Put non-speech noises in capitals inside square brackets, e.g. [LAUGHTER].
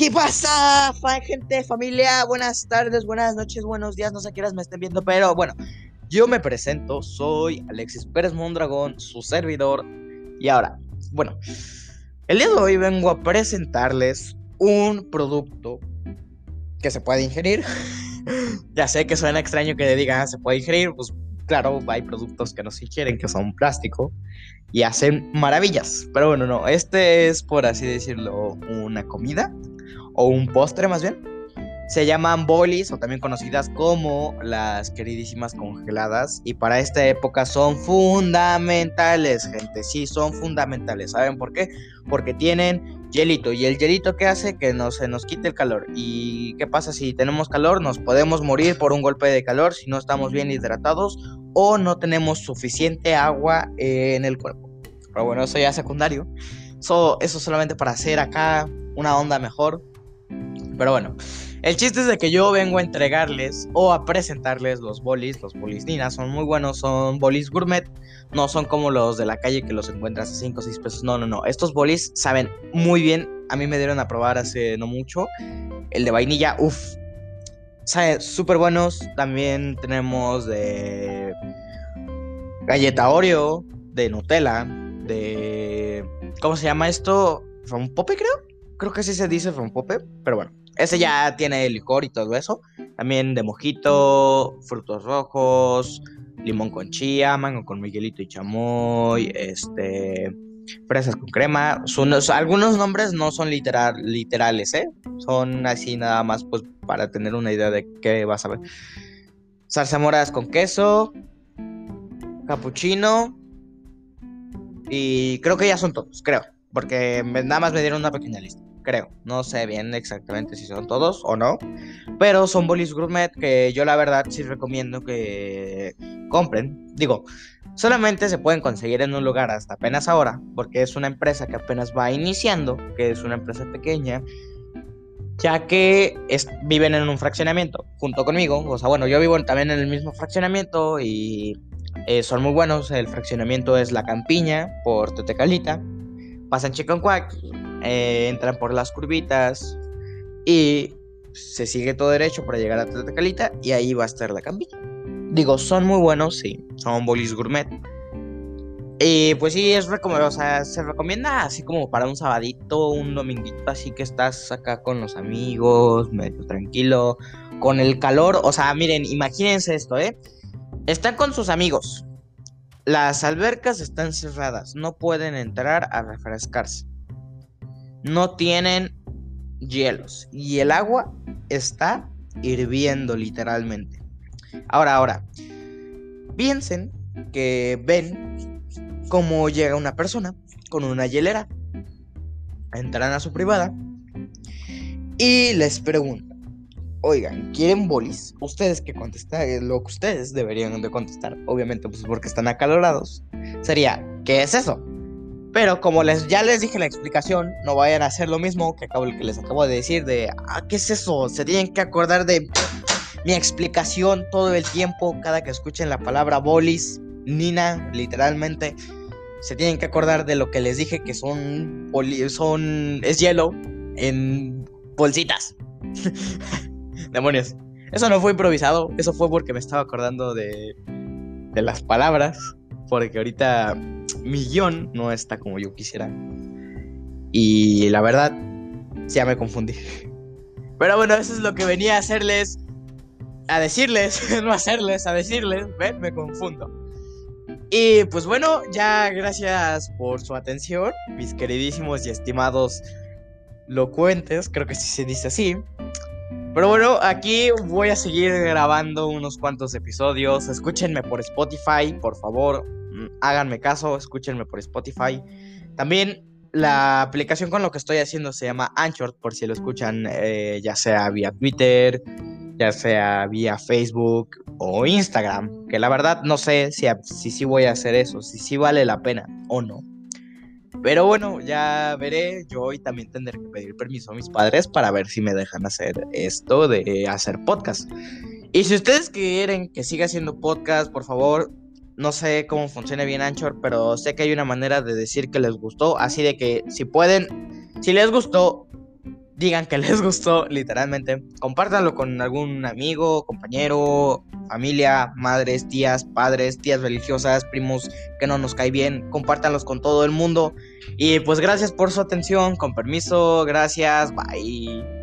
¿Qué pasa, gente, familia? Buenas tardes, buenas noches, buenos días, no sé qué me estén viendo, pero bueno, yo me presento, soy Alexis Pérez Mondragón, su servidor. Y ahora, bueno, el día de hoy vengo a presentarles un producto que se puede ingerir. [LAUGHS] ya sé que suena extraño que digan se puede ingerir, pues claro, hay productos que no se ingieren, que son plástico y hacen maravillas. Pero bueno, no, este es por así decirlo una comida o un postre más bien. Se llaman bolis o también conocidas como las queridísimas congeladas y para esta época son fundamentales, gente, sí, son fundamentales. ¿Saben por qué? Porque tienen hielito y el hielito que hace que no se nos quite el calor. ¿Y qué pasa si tenemos calor? Nos podemos morir por un golpe de calor si no estamos bien hidratados o no tenemos suficiente agua en el cuerpo. Pero bueno, eso ya es secundario. eso solamente para hacer acá una onda mejor. Pero bueno, el chiste es de que yo vengo a entregarles o a presentarles los bolis. Los bolis Nina son muy buenos, son bolis gourmet. No son como los de la calle que los encuentras a 5 o 6 pesos. No, no, no. Estos bolis saben muy bien. A mí me dieron a probar hace no mucho. El de vainilla, uff. Saben súper buenos. También tenemos de galleta Oreo, de Nutella, de... ¿Cómo se llama esto? ¿Pope creo? Creo que sí se dice Pope, pero bueno. Ese ya tiene licor y todo eso. También de mojito, frutos rojos, limón con chía, mango con miguelito y chamoy, este, fresas con crema. algunos nombres no son literal, literales, ¿eh? Son así nada más pues para tener una idea de qué vas a ver. Zarzamoras con queso, capuchino y creo que ya son todos, creo, porque nada más me dieron una pequeña lista creo. No sé bien exactamente si son todos o no. Pero son bolis gourmet que yo la verdad sí recomiendo que compren. Digo, solamente se pueden conseguir en un lugar hasta apenas ahora, porque es una empresa que apenas va iniciando, que es una empresa pequeña, ya que viven en un fraccionamiento junto conmigo. O sea, bueno, yo vivo también en el mismo fraccionamiento y eh, son muy buenos. El fraccionamiento es La Campiña por Tetecalita. Pasan Chiconcuac, eh, entran por las curvitas y se sigue todo derecho para llegar a Tetecalita y ahí va a estar la campilla. Digo, son muy buenos, sí, son bolis gourmet. Y pues sí, es o sea, se recomienda así como para un sabadito, un dominguito, así que estás acá con los amigos, medio tranquilo, con el calor. O sea, miren, imagínense esto, ¿eh? Están con sus amigos. Las albercas están cerradas, no pueden entrar a refrescarse no tienen hielos y el agua está hirviendo literalmente. Ahora, ahora, piensen que ven cómo llega una persona con una hielera, entran a su privada y les preguntan, oigan, ¿quieren bolis? Ustedes que contestan, lo que ustedes deberían de contestar, obviamente pues porque están acalorados, sería, ¿qué es eso? Pero como les, ya les dije la explicación, no vayan a hacer lo mismo que, acabo, que les acabo de decir de, ah, ¿qué es eso? Se tienen que acordar de mi explicación todo el tiempo, cada que escuchen la palabra bolis, Nina, literalmente. Se tienen que acordar de lo que les dije que son, son es hielo en bolsitas. [LAUGHS] Demonios. Eso no fue improvisado, eso fue porque me estaba acordando de, de las palabras, porque ahorita mi guion no está como yo quisiera. Y la verdad, ya me confundí. Pero bueno, eso es lo que venía a hacerles, a decirles, [LAUGHS] no hacerles, a decirles, ven, me confundo. Y pues bueno, ya gracias por su atención, mis queridísimos y estimados locuentes, creo que sí se dice así. Pero bueno, aquí voy a seguir grabando unos cuantos episodios. Escúchenme por Spotify, por favor háganme caso, escúchenme por Spotify. También la aplicación con lo que estoy haciendo se llama Anchor, por si lo escuchan eh, ya sea vía Twitter, ya sea vía Facebook o Instagram, que la verdad no sé si, si sí voy a hacer eso, si sí vale la pena o no. Pero bueno, ya veré. Yo hoy también tendré que pedir permiso a mis padres para ver si me dejan hacer esto de hacer podcast. Y si ustedes quieren que siga haciendo podcast, por favor, no sé cómo funciona bien Anchor, pero sé que hay una manera de decir que les gustó. Así de que si pueden, si les gustó, digan que [LAUGHS] les gustó, literalmente. Compártanlo con algún amigo, compañero, familia, madres, tías, padres, tías religiosas, primos que no nos cae bien. Compártanlos con todo el mundo. Y pues gracias por su atención. Con permiso, gracias. Bye.